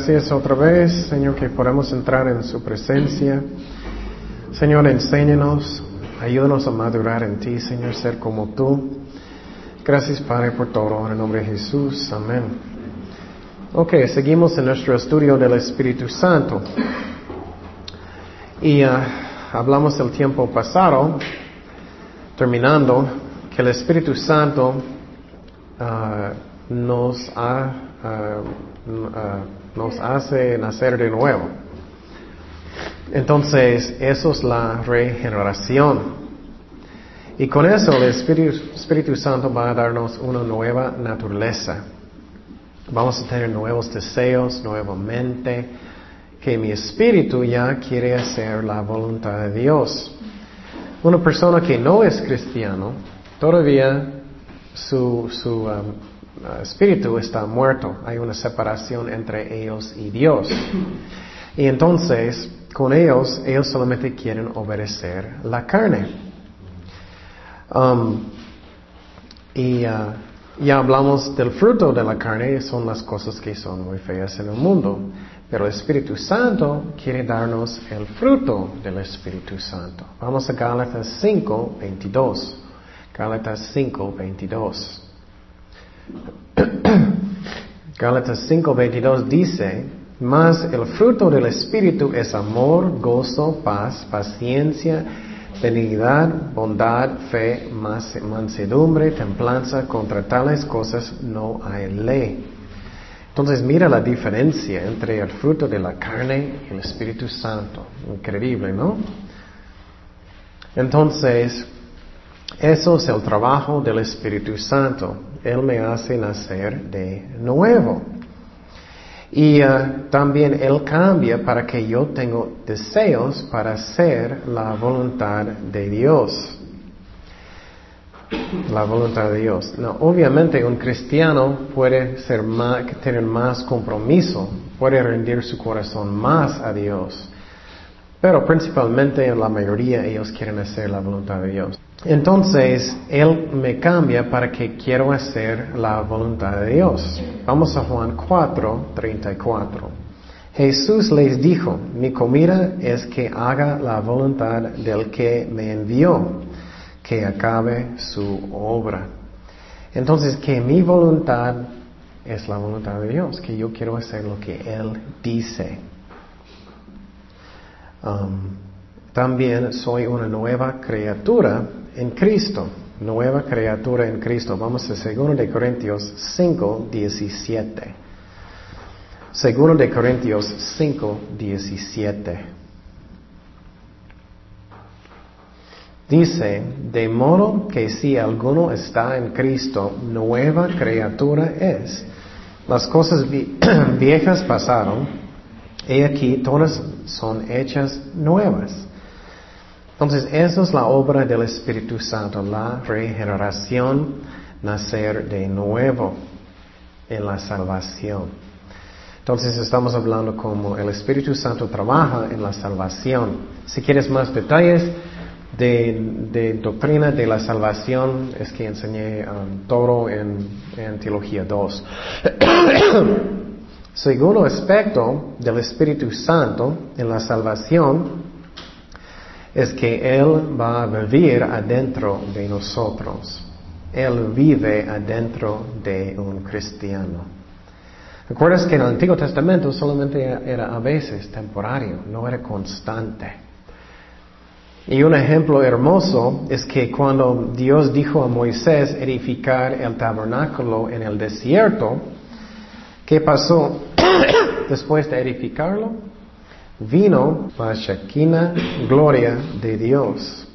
Gracias otra vez, Señor, que podemos entrar en su presencia. Señor, enséñanos, ayúdanos a madurar en ti, Señor, ser como tú. Gracias, Padre, por todo. En el nombre de Jesús. Amén. Ok, seguimos en nuestro estudio del Espíritu Santo. Y uh, hablamos del tiempo pasado, terminando, que el Espíritu Santo uh, nos, ha, uh, nos hace nacer de nuevo. Entonces, eso es la regeneración. Y con eso el Espíritu, Santo va a darnos una nueva naturaleza. Vamos a tener nuevos deseos, nuevamente, que mi espíritu ya quiere hacer la voluntad de Dios. Una persona que no es cristiano, todavía su, su um, espíritu está muerto. Hay una separación entre ellos y Dios. Y entonces, con ellos, ellos solamente quieren obedecer la carne. Um, y uh, ya hablamos del fruto de la carne, son las cosas que son muy feas en el mundo. Pero el Espíritu Santo quiere darnos el fruto del Espíritu Santo. Vamos a Gálatas 5, 22. Gálatas 5, 22. Gálatas 5, 22 dice, mas el fruto del Espíritu es amor, gozo, paz, paciencia, benignidad, bondad, fe, mansedumbre, templanza. Contra tales cosas no hay ley. Entonces mira la diferencia entre el fruto de la carne y el Espíritu Santo. Increíble, ¿no? Entonces, eso es el trabajo del Espíritu Santo. Él me hace nacer de nuevo. Y uh, también Él cambia para que yo tenga deseos para hacer la voluntad de Dios. La voluntad de Dios. No, obviamente un cristiano puede tener más compromiso, puede rendir su corazón más a Dios. Pero principalmente la mayoría ellos quieren hacer la voluntad de Dios. Entonces, Él me cambia para que quiero hacer la voluntad de Dios. Vamos a Juan 4, 34. Jesús les dijo, mi comida es que haga la voluntad del que me envió, que acabe su obra. Entonces, que mi voluntad es la voluntad de Dios, que yo quiero hacer lo que Él dice. Um, también soy una nueva criatura en Cristo, nueva criatura en Cristo. Vamos a 2 de Corintios 5, 17. 2 de Corintios 5, 17. Dice, de modo que si alguno está en Cristo, nueva criatura es. Las cosas viejas pasaron, y aquí todas son hechas nuevas. Entonces, esa es la obra del Espíritu Santo, la regeneración, nacer de nuevo en la salvación. Entonces, estamos hablando como el Espíritu Santo trabaja en la salvación. Si quieres más detalles de, doctrina de la salvación, es que enseñé um, todo en, en Teología 2. Segundo aspecto del Espíritu Santo en la salvación es que Él va a vivir adentro de nosotros. Él vive adentro de un cristiano. ¿Recuerdas que en el Antiguo Testamento solamente era a veces temporario, no era constante? Y un ejemplo hermoso es que cuando Dios dijo a Moisés edificar el tabernáculo en el desierto, ¿qué pasó después de edificarlo? Vino la Shekinah gloria de Dios.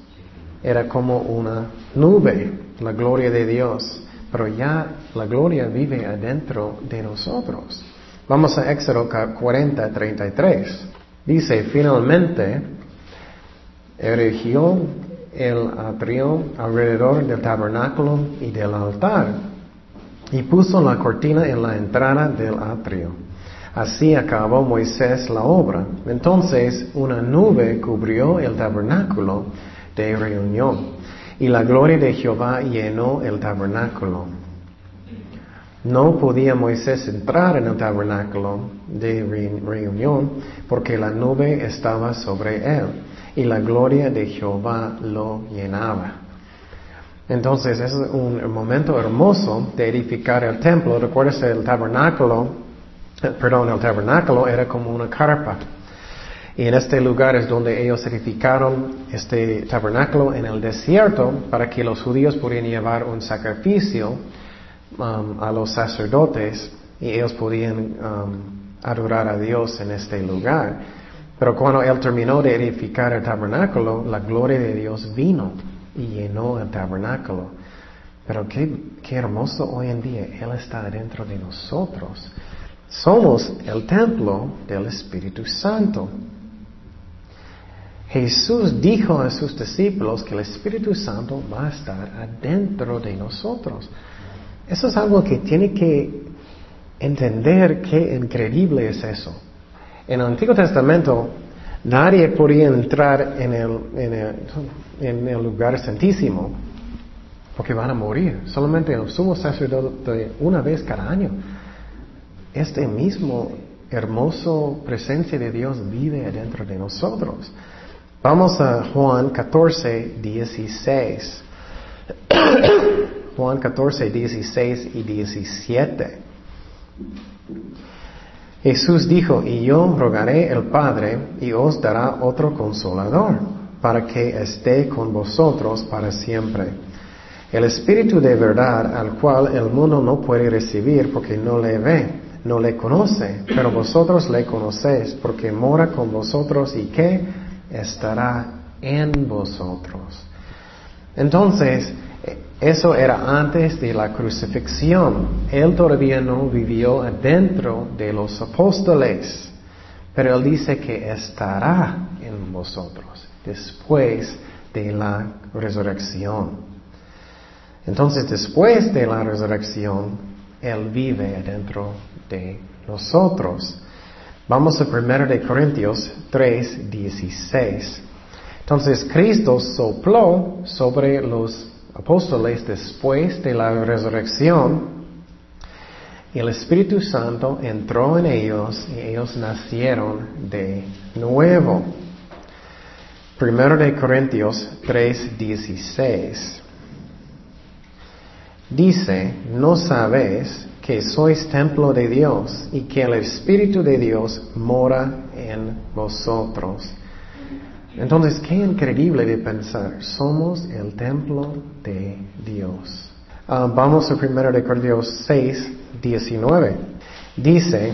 Era como una nube, la gloria de Dios. Pero ya la gloria vive adentro de nosotros. Vamos a Éxodo 40, 33. Dice, finalmente, erigió el atrio alrededor del tabernáculo y del altar y puso la cortina en la entrada del atrio. Así acabó Moisés la obra. Entonces una nube cubrió el tabernáculo de reunión y la gloria de Jehová llenó el tabernáculo. No podía Moisés entrar en el tabernáculo de reunión porque la nube estaba sobre él y la gloria de Jehová lo llenaba. Entonces es un momento hermoso de edificar el templo. Recuerdas el tabernáculo, perdón, el tabernáculo era como una carpa. Y en este lugar es donde ellos edificaron este tabernáculo en el desierto para que los judíos pudieran llevar un sacrificio um, a los sacerdotes y ellos podían um, adorar a Dios en este lugar. Pero cuando él terminó de edificar el tabernáculo, la gloria de Dios vino y llenó el tabernáculo. Pero qué, qué hermoso hoy en día, Él está dentro de nosotros. Somos el templo del Espíritu Santo. Jesús dijo a sus discípulos que el Espíritu Santo va a estar adentro de nosotros. Eso es algo que tiene que entender qué increíble es eso. En el Antiguo Testamento nadie podía entrar en el, en el, lugar santísimo porque van a morir. Solamente el sumo sacerdote una vez cada año. Este mismo hermoso presencia de Dios vive dentro de nosotros. Vamos a Juan 14, 16. Juan 14, 16 y 17. Jesús dijo, y yo rogaré el Padre y os dará otro consolador, para que esté con vosotros para siempre. El Espíritu de verdad al cual el mundo no puede recibir porque no le ve, no le conoce, pero vosotros le conocéis porque mora con vosotros y que estará en vosotros. Entonces, eso era antes de la crucifixión. Él todavía no vivió adentro de los apóstoles, pero él dice que estará en vosotros después de la resurrección. Entonces, después de la resurrección, Él vive adentro de nosotros. Vamos a 1 de Corintios 3, 16. Entonces, Cristo sopló sobre los apóstoles después de la resurrección, y el Espíritu Santo entró en ellos y ellos nacieron de nuevo. Primero de Corintios 3:16 dice, ¿no sabéis que sois templo de Dios y que el Espíritu de Dios mora en vosotros? Entonces, qué increíble de pensar, somos el templo de Dios. Ah, vamos a 1 de Corintios 6, 19. Dice,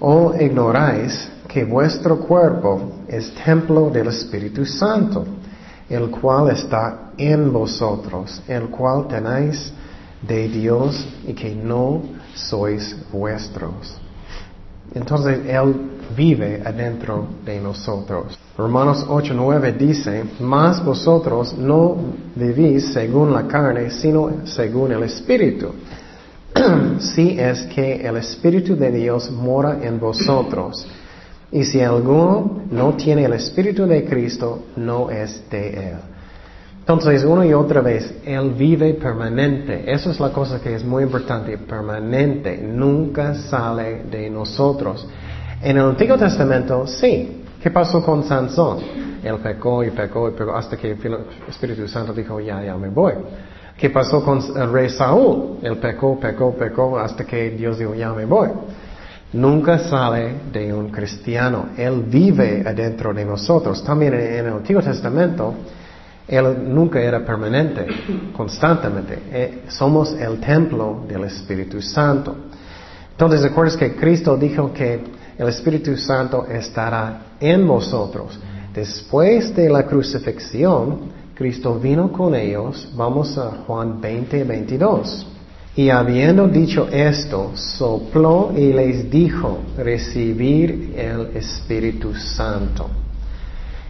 ¿o ignoráis que vuestro cuerpo es templo del Espíritu Santo, el cual está en vosotros, el cual tenéis de Dios y que no sois vuestros? Entonces Él vive adentro de nosotros. Romanos 8:9 dice, mas vosotros no vivís según la carne, sino según el Espíritu. si es que el Espíritu de Dios mora en vosotros. Y si alguno no tiene el Espíritu de Cristo, no es de Él. Entonces, una y otra vez, Él vive permanente. Esa es la cosa que es muy importante, permanente. Nunca sale de nosotros. En el Antiguo Testamento, sí. ¿Qué pasó con Sansón? Él pecó y pecó y pecó hasta que el Espíritu Santo dijo, ya, ya me voy. ¿Qué pasó con el rey Saúl? Él pecó, pecó, pecó hasta que Dios dijo, ya me voy. Nunca sale de un cristiano. Él vive adentro de nosotros. También en el Antiguo Testamento, él nunca era permanente, constantemente. Eh, somos el templo del Espíritu Santo. Entonces, recuerdas que Cristo dijo que el Espíritu Santo estará en vosotros. Después de la crucifixión, Cristo vino con ellos. Vamos a Juan 20, 22. Y habiendo dicho esto, sopló y les dijo, recibir el Espíritu Santo.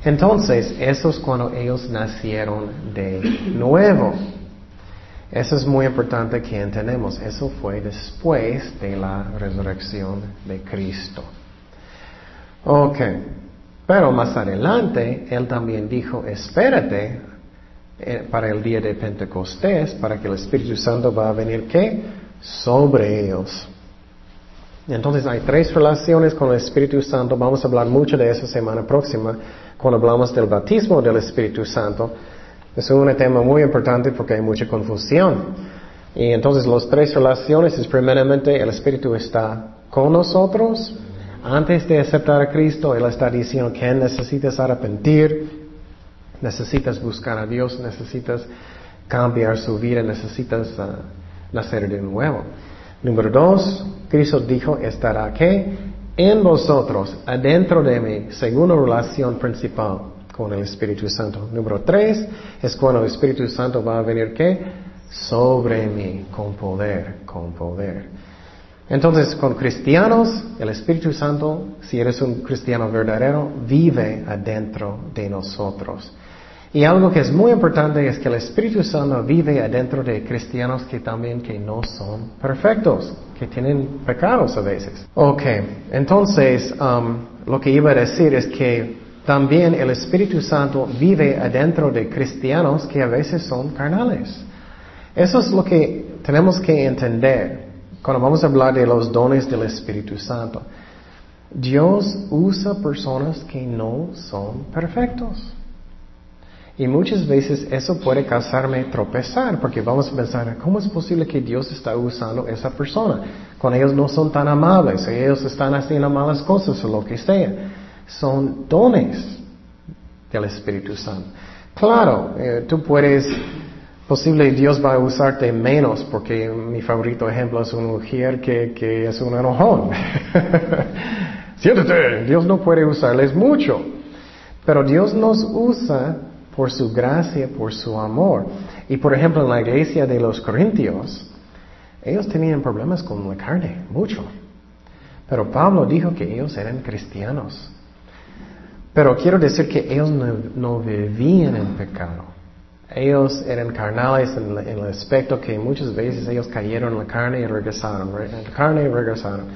Entonces, eso es cuando ellos nacieron de nuevo. Eso es muy importante que entendemos. Eso fue después de la resurrección de Cristo. Ok. Pero más adelante, Él también dijo, espérate eh, para el día de Pentecostés, para que el Espíritu Santo va a venir, ¿qué? sobre ellos. Entonces hay tres relaciones con el Espíritu Santo. Vamos a hablar mucho de eso semana próxima cuando hablamos del bautismo del Espíritu Santo. Es un tema muy importante porque hay mucha confusión. Y entonces las tres relaciones es primeramente el Espíritu está con nosotros. Antes de aceptar a Cristo, Él está diciendo que necesitas arrepentir, necesitas buscar a Dios, necesitas cambiar su vida, necesitas uh, nacer de nuevo. Número dos, Cristo dijo, estará que en vosotros, adentro de mí, según la relación principal con el Espíritu Santo. Número tres, es cuando el Espíritu Santo va a venir que sobre mí con poder, con poder. Entonces, con cristianos, el Espíritu Santo, si eres un cristiano verdadero, vive adentro de nosotros. Y algo que es muy importante es que el Espíritu Santo vive adentro de cristianos que también que no son perfectos, que tienen pecados a veces. Ok, entonces um, lo que iba a decir es que también el Espíritu Santo vive adentro de cristianos que a veces son carnales. Eso es lo que tenemos que entender cuando vamos a hablar de los dones del Espíritu Santo. Dios usa personas que no son perfectos. Y muchas veces eso puede causarme tropezar, porque vamos a pensar, ¿cómo es posible que Dios está usando esa persona? Cuando ellos no son tan amables, ellos están haciendo malas cosas o lo que sea. Son dones del Espíritu Santo. Claro, eh, tú puedes posible Dios va a usarte menos, porque mi favorito ejemplo es una mujer que, que es un enojón. Siéntate, Dios no puede usarles mucho, pero Dios nos usa por su gracia, por su amor. Y por ejemplo, en la iglesia de los Corintios, ellos tenían problemas con la carne, mucho. Pero Pablo dijo que ellos eran cristianos. Pero quiero decir que ellos no, no vivían en pecado. Ellos eran carnales en, el aspecto que muchas veces ellos cayeron en la carne y regresaron, en la carne y regresaron.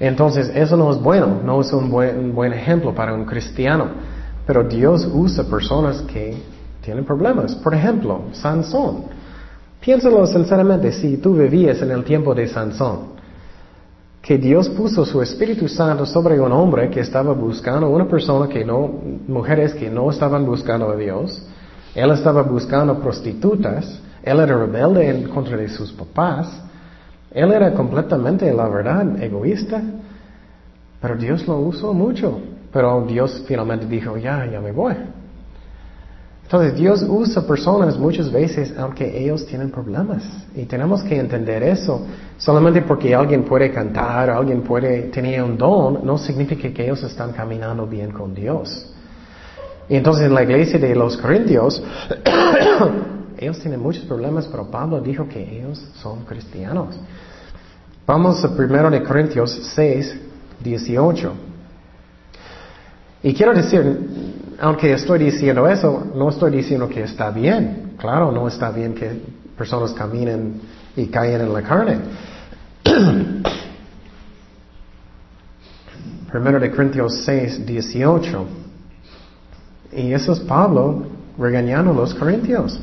Entonces, eso no es bueno, no es un buen, buen ejemplo para un cristiano. Pero Dios usa personas que tienen problemas. Por ejemplo, Sansón. Piénsalo sinceramente, si tú vivías en el tiempo de Sansón, que Dios puso su Espíritu Santo sobre un hombre que estaba buscando, una persona que no, mujeres que no estaban buscando a Dios, él estaba buscando prostitutas, él era rebelde en contra de sus papás, él era completamente, la verdad, egoísta, pero Dios lo usó mucho, pero Dios finalmente dijo, ya, ya me voy. Entonces Dios usa personas muchas veces aunque ellos tienen problemas y tenemos que entender eso. Solamente porque alguien puede cantar, alguien puede tener un don, no significa que ellos están caminando bien con Dios. Y entonces en la iglesia de los Corintios, ellos tienen muchos problemas, pero Pablo dijo que ellos son cristianos. Vamos a primero de Corintios 6, 18. Y quiero decir, aunque estoy diciendo eso, no estoy diciendo que está bien. Claro, no está bien que personas caminen y caigan en la carne. Primero de Corintios 6, 18. Y eso es Pablo regañando a los corintios.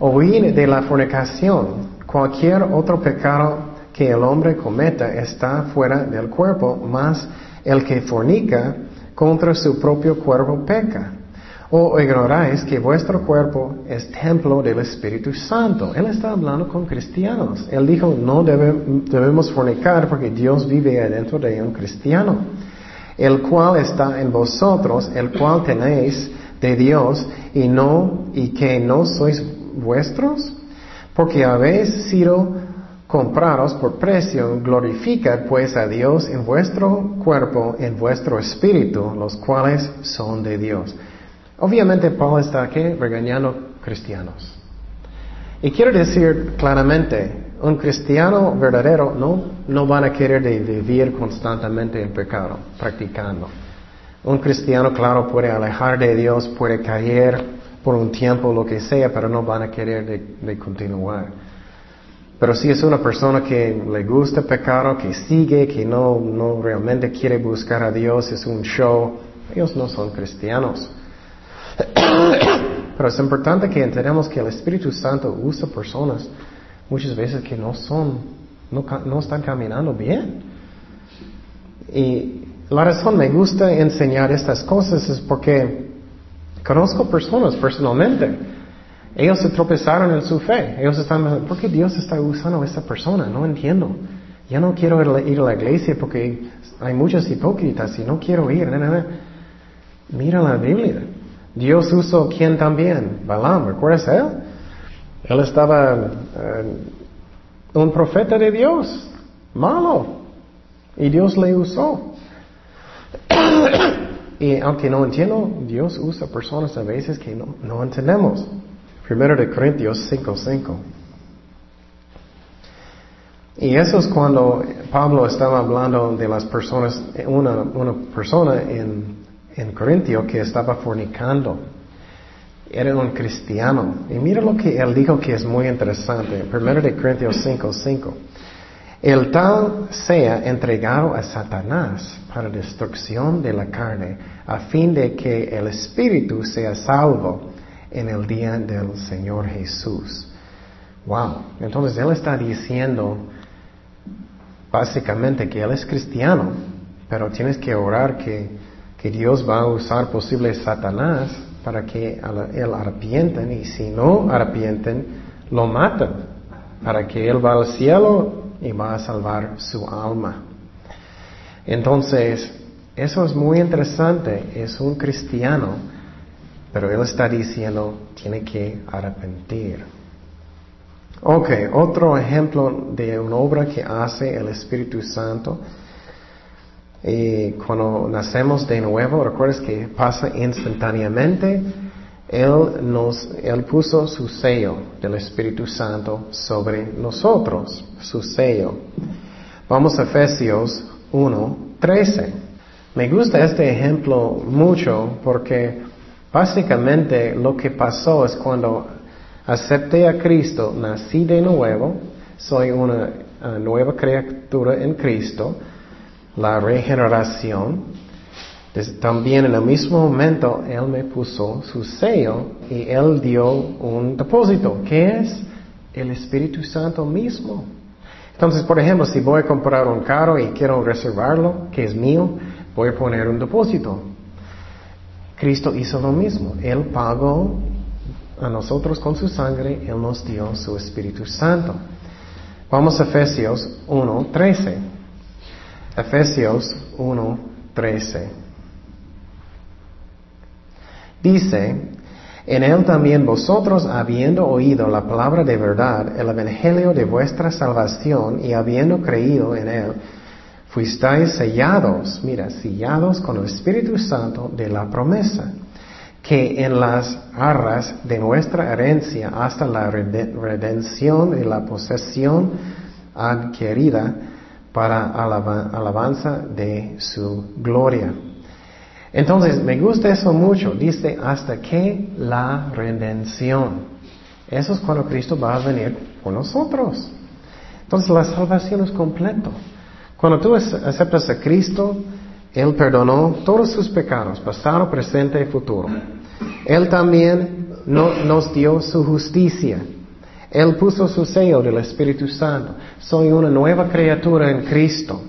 Oír de la fornicación. Cualquier otro pecado que el hombre cometa está fuera del cuerpo, mas el que fornica contra su propio cuerpo peca. O ignoráis que vuestro cuerpo es templo del Espíritu Santo. Él está hablando con cristianos. Él dijo, no debemos fornicar porque Dios vive adentro de un cristiano el cual está en vosotros, el cual tenéis de Dios y no y que no sois vuestros, porque habéis sido comprados por precio, glorificad pues a Dios en vuestro cuerpo, en vuestro espíritu, los cuales son de Dios. Obviamente Pablo está aquí regañando cristianos. Y quiero decir claramente, un cristiano verdadero no, no van a querer vivir constantemente en pecado, practicando. Un cristiano, claro, puede alejar de Dios, puede caer por un tiempo, lo que sea, pero no van a querer de, continuar. Pero si es una persona que le gusta pecado, que sigue, que no, no realmente quiere buscar a Dios, es un show, ellos no son cristianos. Pero es importante que entendamos que el Espíritu Santo usa personas muchas veces que no son, no, no están caminando bien. Y la razón me gusta enseñar estas cosas es porque conozco personas personalmente. Ellos se tropezaron en su fe. Ellos están, ¿por qué Dios está usando a esta persona? No entiendo. Ya no quiero ir a la iglesia porque hay muchos hipócritas y no quiero ir. Mira la Biblia. Dios usó quién también? Balaam, ¿recuerdas él? Él estaba eh, un profeta de Dios, malo, y Dios le usó. y aunque no entiendo, Dios usa personas a veces que no, no entendemos. Primero de Corintios 5.5. Y eso es cuando Pablo estaba hablando de las personas, una, una persona en, en Corintio que estaba fornicando. Era un cristiano. Y mira lo que él dijo que es muy interesante. Primero de Corintios 5, 5. El tal sea entregado a Satanás para destrucción de la carne, a fin de que el espíritu sea salvo en el día del Señor Jesús. Wow. Entonces él está diciendo básicamente que él es cristiano, pero tienes que orar que, que Dios va a usar posible Satanás para que él arrepienten y si no arrepienten, lo matan para que él va al cielo y va a salvar su alma. Entonces, eso es muy interesante, es un cristiano, pero él está diciendo, tiene que arrepentir. Ok, otro ejemplo de una obra que hace el Espíritu Santo. Y cuando nacemos de nuevo, recuerdas que pasa instantáneamente. Él nos, Él puso su sello del Espíritu Santo sobre nosotros, su sello. Vamos a Efesios 1, 13. Me gusta este ejemplo mucho porque básicamente lo que pasó es cuando acepté a Cristo, nací de nuevo, soy una nueva criatura en Cristo, la regeneración. También en el mismo momento Él me puso su sello y Él dio un depósito, que es el Espíritu Santo mismo. Entonces, por ejemplo, si voy a comprar un carro y quiero reservarlo, que es mío, voy a poner un depósito. Cristo hizo lo mismo. Él pagó a nosotros con su sangre, Él nos dio su Espíritu Santo. Vamos a Efesios 1.13. Efesios 1.13. Dice, en Él también vosotros, habiendo oído la palabra de verdad, el Evangelio de vuestra salvación, y habiendo creído en Él, fuisteis sellados, mira, sellados con el Espíritu Santo de la promesa que en las arras de nuestra herencia hasta la redención y la posesión adquirida para alabanza de su gloria. Entonces, me gusta eso mucho. Dice, hasta que la redención. Eso es cuando Cristo va a venir por nosotros. Entonces, la salvación es completo. Cuando tú aceptas a Cristo, Él perdonó todos sus pecados, pasado, presente y futuro. Él también nos dio su justicia. Él puso su sello del Espíritu Santo. Soy una nueva criatura en Cristo.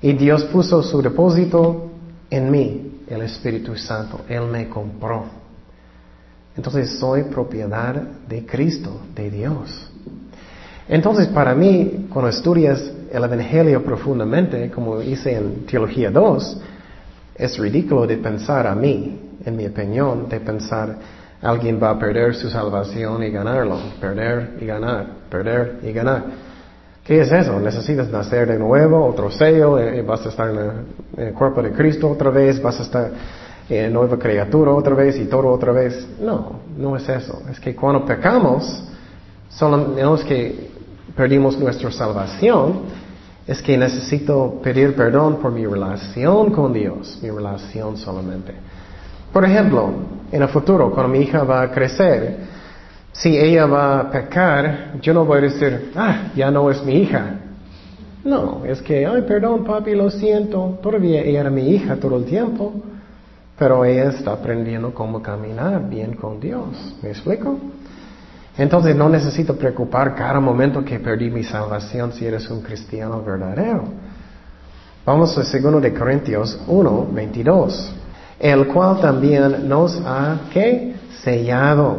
Y Dios puso su depósito en mí, el Espíritu Santo. Él me compró. Entonces soy propiedad de Cristo, de Dios. Entonces para mí, cuando estudias el Evangelio profundamente, como hice en Teología 2, es ridículo de pensar a mí en mi opinión, de pensar alguien va a perder su salvación y ganarlo, perder y ganar, perder y ganar. ¿Qué es eso? Necesitas nacer de nuevo, otro sello, eh, vas a estar en el, cuerpo de Cristo otra vez, vas a estar en nueva criatura otra vez y todo otra vez. No, no es eso. Es que cuando pecamos, solo no es que perdimos nuestra salvación, es que necesito pedir perdón por mi relación con Dios, mi relación solamente. Por ejemplo, en el futuro, cuando mi hija va a crecer, si ella va a pecar, yo no voy a decir, ah, ya no es mi hija. No, es que, ay, perdón, papi, lo siento. Todavía ella era mi hija todo el tiempo, pero ella está aprendiendo cómo caminar bien con Dios. ¿Me explico? Entonces no necesito preocupar cada momento que perdí mi salvación si eres un cristiano verdadero. Vamos a 2 de Corintios 1, 22. El cual también nos ha, ¿qué? Sellado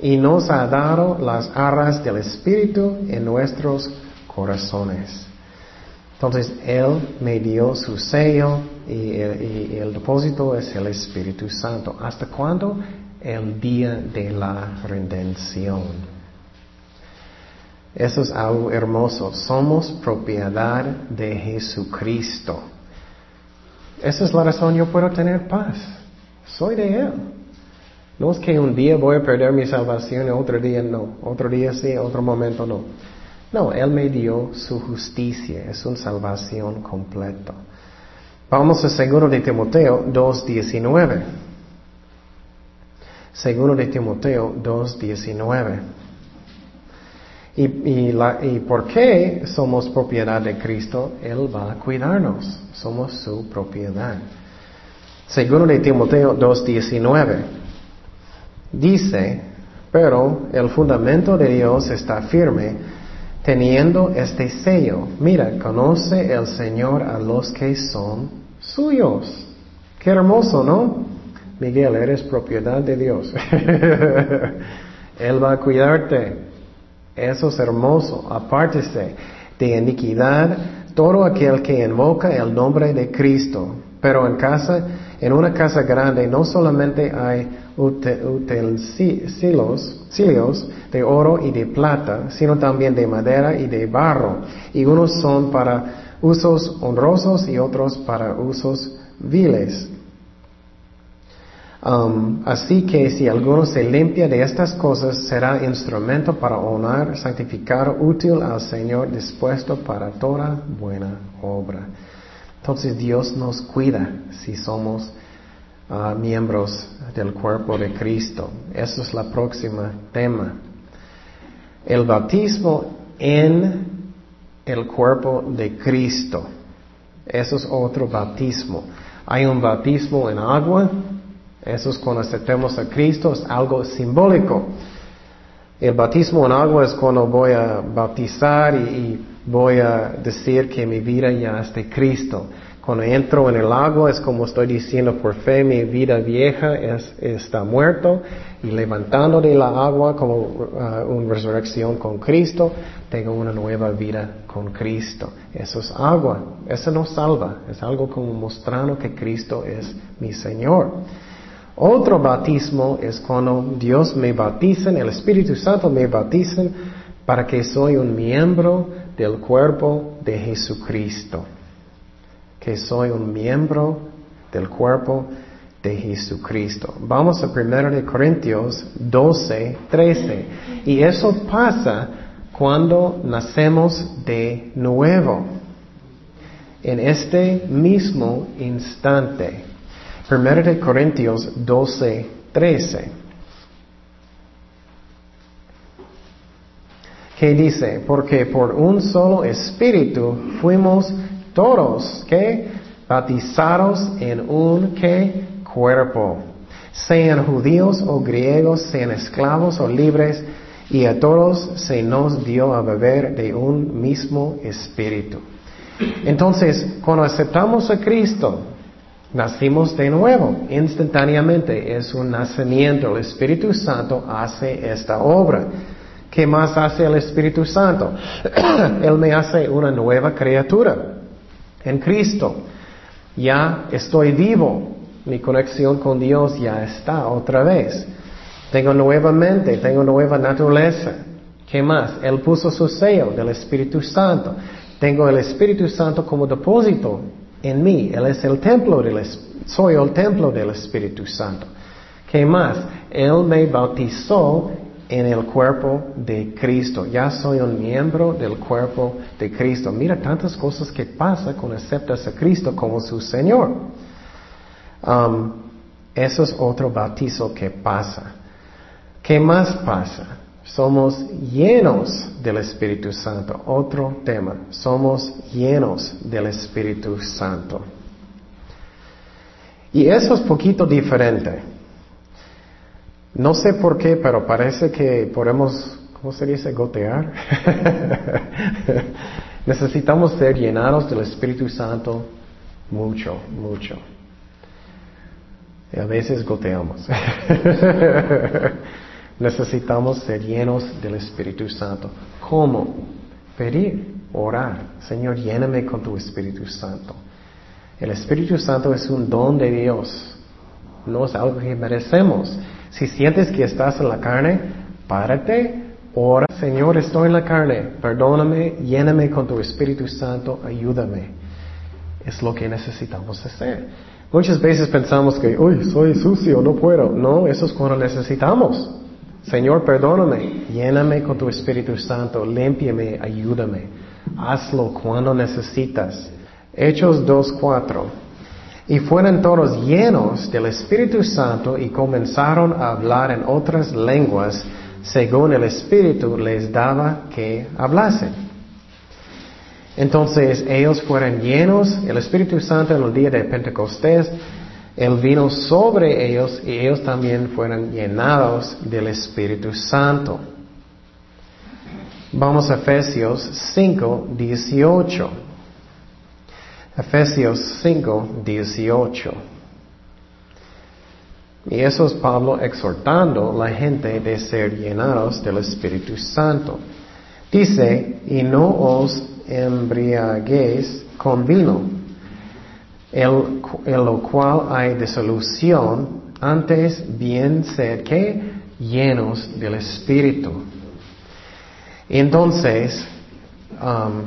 y nos ha dado las arras del Espíritu en nuestros corazones. Entonces Él me dio su sello y el, depósito es el Espíritu Santo. ¿Hasta cuándo? El día de la redención. Eso es algo hermoso. Somos propiedad de Jesucristo. Esa es la razón yo puedo tener paz. Soy de Él. No es que un día voy a perder mi salvación y otro día no. Otro día sí, otro momento no. No, Él me dio su justicia, es una salvación completa. Vamos a segundo de Timoteo 2.19. Segundo de Timoteo 2.19. Y, y, ¿Y por qué somos propiedad de Cristo? Él va a cuidarnos. Somos su propiedad. Segundo de Timoteo 2.19. Dice, pero el fundamento de Dios está firme teniendo este sello. Mira, conoce el Señor a los que son suyos. Qué hermoso, ¿no? Miguel, eres propiedad de Dios. Él va a cuidarte. Eso es hermoso. Apártese de iniquidad todo aquel que invoca el nombre de Cristo. Pero en casa, en una casa grande, no solamente hay utensilios de oro y de plata, sino también de madera y de barro, y unos son para usos honrosos y otros para usos viles. Um, así que si alguno se limpia de estas cosas, será instrumento para honrar, santificar, útil al Señor, dispuesto para toda buena obra. Entonces Dios nos cuida si somos miembros del cuerpo de Cristo. Eso es la próxima tema. El bautismo en el cuerpo de Cristo. Eso es otro bautismo. Hay un bautismo en agua. Eso es cuando aceptemos a Cristo. Es algo simbólico. El bautismo en agua es cuando voy a bautizar y, voy a decir que mi vida ya es de Cristo. Cuando entro en el agua es como estoy diciendo por fe, mi vida vieja es, está muerto y levantando de la agua como uh, una resurrección con Cristo, tengo una nueva vida con Cristo. Eso es agua, eso no salva, es algo como mostrando que Cristo es mi Señor. Otro bautismo es cuando Dios me bautiza, el Espíritu Santo me bautiza para que soy un miembro del cuerpo de Jesucristo que soy un miembro del cuerpo de Jesucristo. Vamos a 1 Corintios 12, 13. Y eso pasa cuando nacemos de nuevo. En este mismo instante. 1 Corintios 12, 13. ¿Qué dice? Porque por un solo espíritu fuimos todos que bautizados en un que cuerpo, sean judíos o griegos, sean esclavos o libres, y a todos se nos dio a beber de un mismo espíritu. Entonces, cuando aceptamos a Cristo, nacimos de nuevo, instantáneamente, es un nacimiento. El Espíritu Santo hace esta obra. ¿Qué más hace el Espíritu Santo? Él me hace una nueva criatura en Cristo. Ya estoy vivo, mi conexión con Dios ya está otra vez. Tengo nuevamente, tengo nueva naturaleza. ¿Qué más? Él puso su sello del Espíritu Santo. Tengo el Espíritu Santo como depósito en mí. Él es el templo del soy el templo del Espíritu Santo. ¿Qué más? Él me bautizó en el cuerpo de Cristo. Ya soy un miembro del cuerpo de Cristo. Mira tantas cosas que pasa cuando aceptas a Cristo como su Señor. Um, eso es otro bautizo que pasa. ¿Qué más pasa? Somos llenos del Espíritu Santo. Otro tema. Somos llenos del Espíritu Santo. Y eso es poquito diferente. No sé por qué, pero parece que podemos ¿cómo se dice? Gotear. Necesitamos ser llenados del Espíritu Santo mucho, mucho. Y a veces goteamos. Necesitamos ser llenos del Espíritu Santo. ¿Cómo? Pedir, orar. Señor, lléname con tu Espíritu Santo. El Espíritu Santo es un don de Dios. No es algo que merecemos. Si sientes que estás en la carne, párate, ora. Señor, estoy en la carne. Perdóname, lléname con tu Espíritu Santo, ayúdame. Es lo que necesitamos hacer. Muchas veces pensamos que, uy, soy sucio, no puedo. No, eso es cuando necesitamos. Señor, perdóname, lléname con tu Espíritu Santo, límpiame, ayúdame. Hazlo cuando necesitas. Hechos 2.4. Y fueron todos llenos del Espíritu Santo y comenzaron a hablar en otras lenguas según el Espíritu les daba que hablasen. Entonces ellos fueron llenos, el Espíritu Santo en el día de Pentecostés él vino sobre ellos y ellos también fueron llenados del Espíritu Santo. Vamos a Efesios 5, 18. Efesios 5, 18. Y eso es Pablo exhortando a la gente de ser llenados del Espíritu Santo. Dice, y no os embriaguéis con vino en lo cual hay disolución, antes bien sed que llenos del Espíritu. Entonces, um,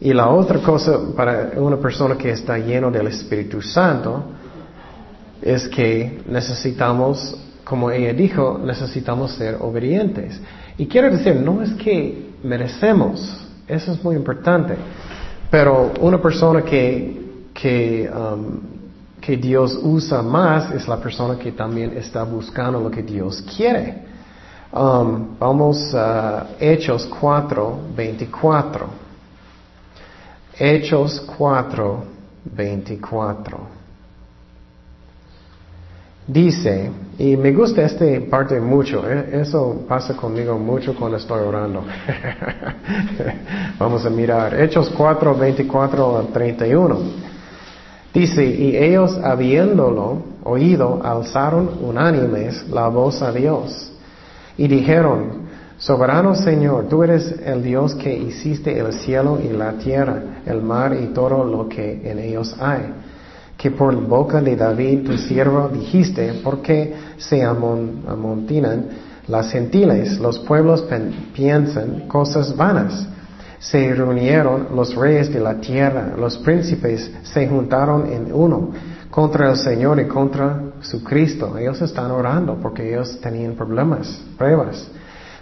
y la otra cosa para una persona que está lleno del Espíritu Santo es que necesitamos, como ella dijo, necesitamos ser obedientes. Y quiero decir, no es que merecemos, eso es muy importante, pero una persona que que, um, que Dios usa más es la persona que también está buscando lo que Dios quiere. Um, vamos a Hechos 4, 24. Hechos 4, 24. Dice, y me gusta esta parte mucho, ¿eh? eso pasa conmigo mucho cuando estoy orando. Vamos a mirar Hechos 4, 24 a 31. Dice, y ellos habiéndolo oído, alzaron unánimes la voz a Dios y dijeron, Soberano Señor, tú eres el Dios que hiciste el cielo y la tierra, el mar y todo lo que en ellos hay, que por boca de David tu siervo dijiste, porque se amontinan las gentiles, los pueblos piensan cosas vanas se reunieron los reyes de la tierra, los príncipes se juntaron en uno contra el Señor y contra su Cristo. Ellos están orando porque ellos tenían problemas, pruebas.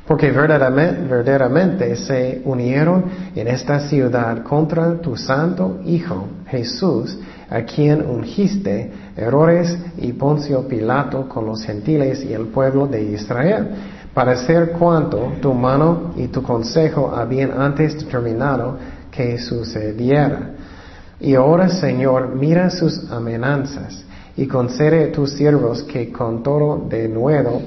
Porque verdaderamente, verdaderamente se unieron en esta ciudad contra tu santo Hijo, Jesús, a quien ungiste errores y Poncio Pilato con los gentiles y el pueblo de Israel para hacer cuanto tu mano y tu consejo habían antes determinado que sucediera. Y ahora, Señor, mira sus amenazas y concede a tus siervos que con todo de nuevo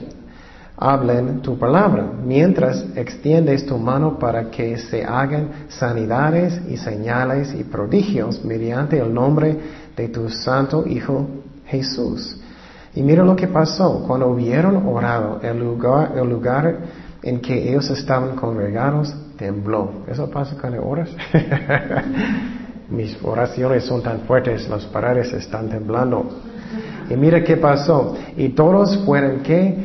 hablen tu palabra, mientras extiendes tu mano para que se hagan sanidades y señales y prodigios mediante el nombre de tu santo Hijo Jesús. Y mira lo que pasó. Cuando hubieron orado, el lugar, el lugar en que ellos estaban congregados tembló. ¿Eso pasa cuando oras? Mis oraciones son tan fuertes, las paredes están temblando. Y mira qué pasó. Y todos fueron que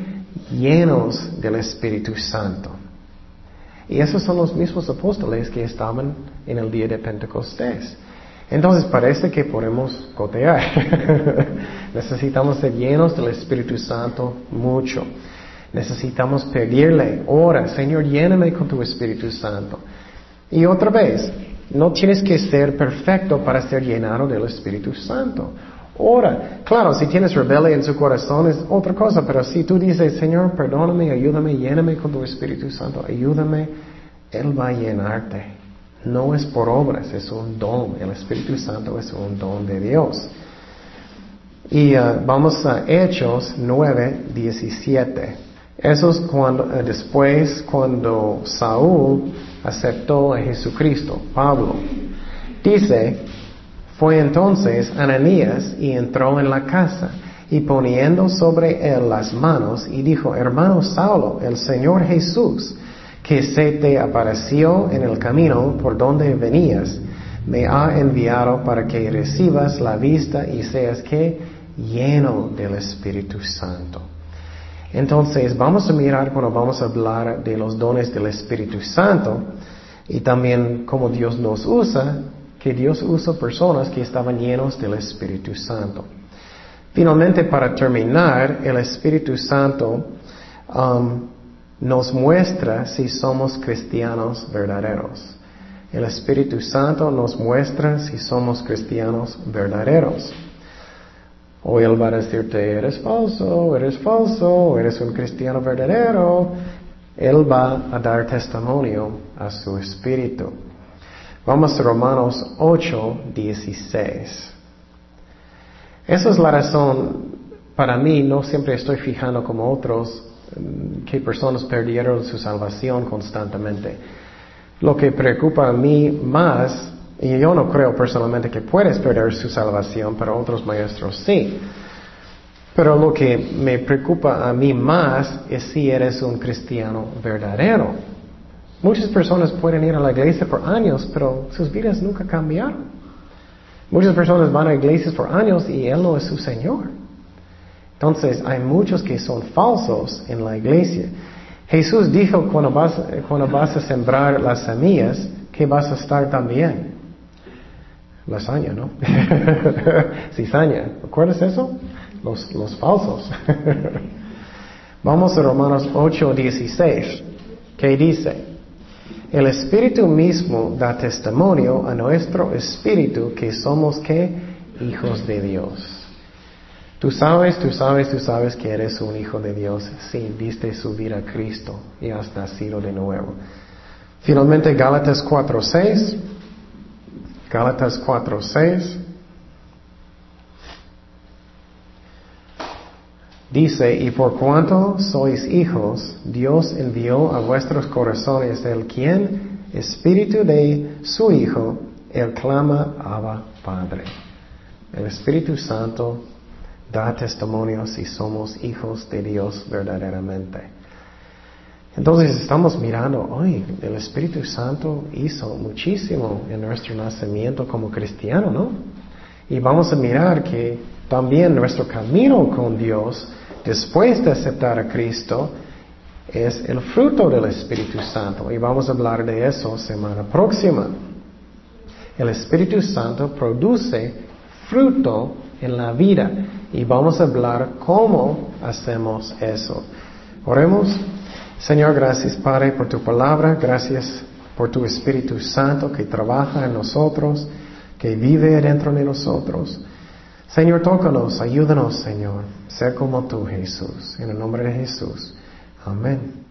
llenos del Espíritu Santo. Y esos son los mismos apóstoles que estaban en el día de Pentecostés. Entonces parece que podemos gotear. Necesitamos ser llenos del Espíritu Santo mucho. Necesitamos pedirle, ora, Señor, lléname con tu Espíritu Santo. Y otra vez, no tienes que ser perfecto para ser llenado del Espíritu Santo. Ora, claro, si tienes rebelde en su corazón es otra cosa, pero si tú dices, Señor, perdóname, ayúdame, lléname con tu Espíritu Santo, ayúdame, Él va a llenarte. No es por obras, es un don. El Espíritu Santo es un don de Dios. Y uh, vamos a Hechos 9, 17. Eso es cuando, eh, después cuando Saúl aceptó a Jesucristo, Pablo. Dice, fue entonces Ananías y entró en la casa y poniendo sobre él las manos y dijo, hermano Saulo, el Señor Jesús, que se te apareció en el camino por donde venías, me ha enviado para que recibas la vista y seas que lleno del Espíritu Santo. Entonces vamos a mirar cuando vamos a hablar de los dones del Espíritu Santo y también cómo Dios nos usa, que Dios usa personas que estaban llenos del Espíritu Santo. Finalmente, para terminar, el Espíritu Santo um, nos muestra si somos cristianos verdaderos. El Espíritu Santo nos muestra si somos cristianos verdaderos. O Él va a decirte, eres falso, eres falso, eres un cristiano verdadero. Él va a dar testimonio a su Espíritu. Vamos a Romanos 8, 16. Esa es la razón, para mí, no siempre estoy fijando como otros que personas perdieron su salvación constantemente. Lo que preocupa a mí más y yo no creo personalmente que puedes perder su salvación, pero otros maestros sí. Pero lo que me preocupa a mí más es si eres un cristiano verdadero. Muchas personas pueden ir a la iglesia por años, pero sus vidas nunca cambiaron. Muchas personas van a iglesias por años y Él no es su Señor. Entonces hay muchos que son falsos en la iglesia. Jesús dijo cuando vas, a sembrar las semillas que vas a estar también. Lasaña, ¿no? Cizaña. ¿Recuerdas eso? Los, los falsos. Vamos a Romanos 8, 16. ¿Qué dice? El Espíritu mismo da testimonio a nuestro Espíritu que somos que hijos de Dios. Tú sabes, tú sabes, tú sabes que eres un hijo de Dios. Sí, diste su vida a Cristo y has nacido de nuevo. Finalmente, Gálatas 4, 6. Gálatas 4, 6. Dice, y por cuanto sois hijos, Dios envió a vuestros corazones el quien, espíritu de su Hijo, el clama Abba Padre. El Espíritu Santo da testimonio si somos hijos de Dios verdaderamente. Entonces estamos mirando, hoy el Espíritu Santo hizo muchísimo en nuestro nacimiento como cristiano, ¿no? Y vamos a mirar que también nuestro camino con Dios, después de aceptar a Cristo, es el fruto del Espíritu Santo. Y vamos a hablar de eso semana próxima. El Espíritu Santo produce fruto en la vida. Y vamos a hablar cómo hacemos eso. Oremos. Señor, gracias Padre por tu palabra, gracias por tu Espíritu Santo que trabaja en nosotros, que vive dentro de nosotros. Señor, tócanos, ayúdanos, Señor, ser como tú, Jesús. En el nombre de Jesús. Amén.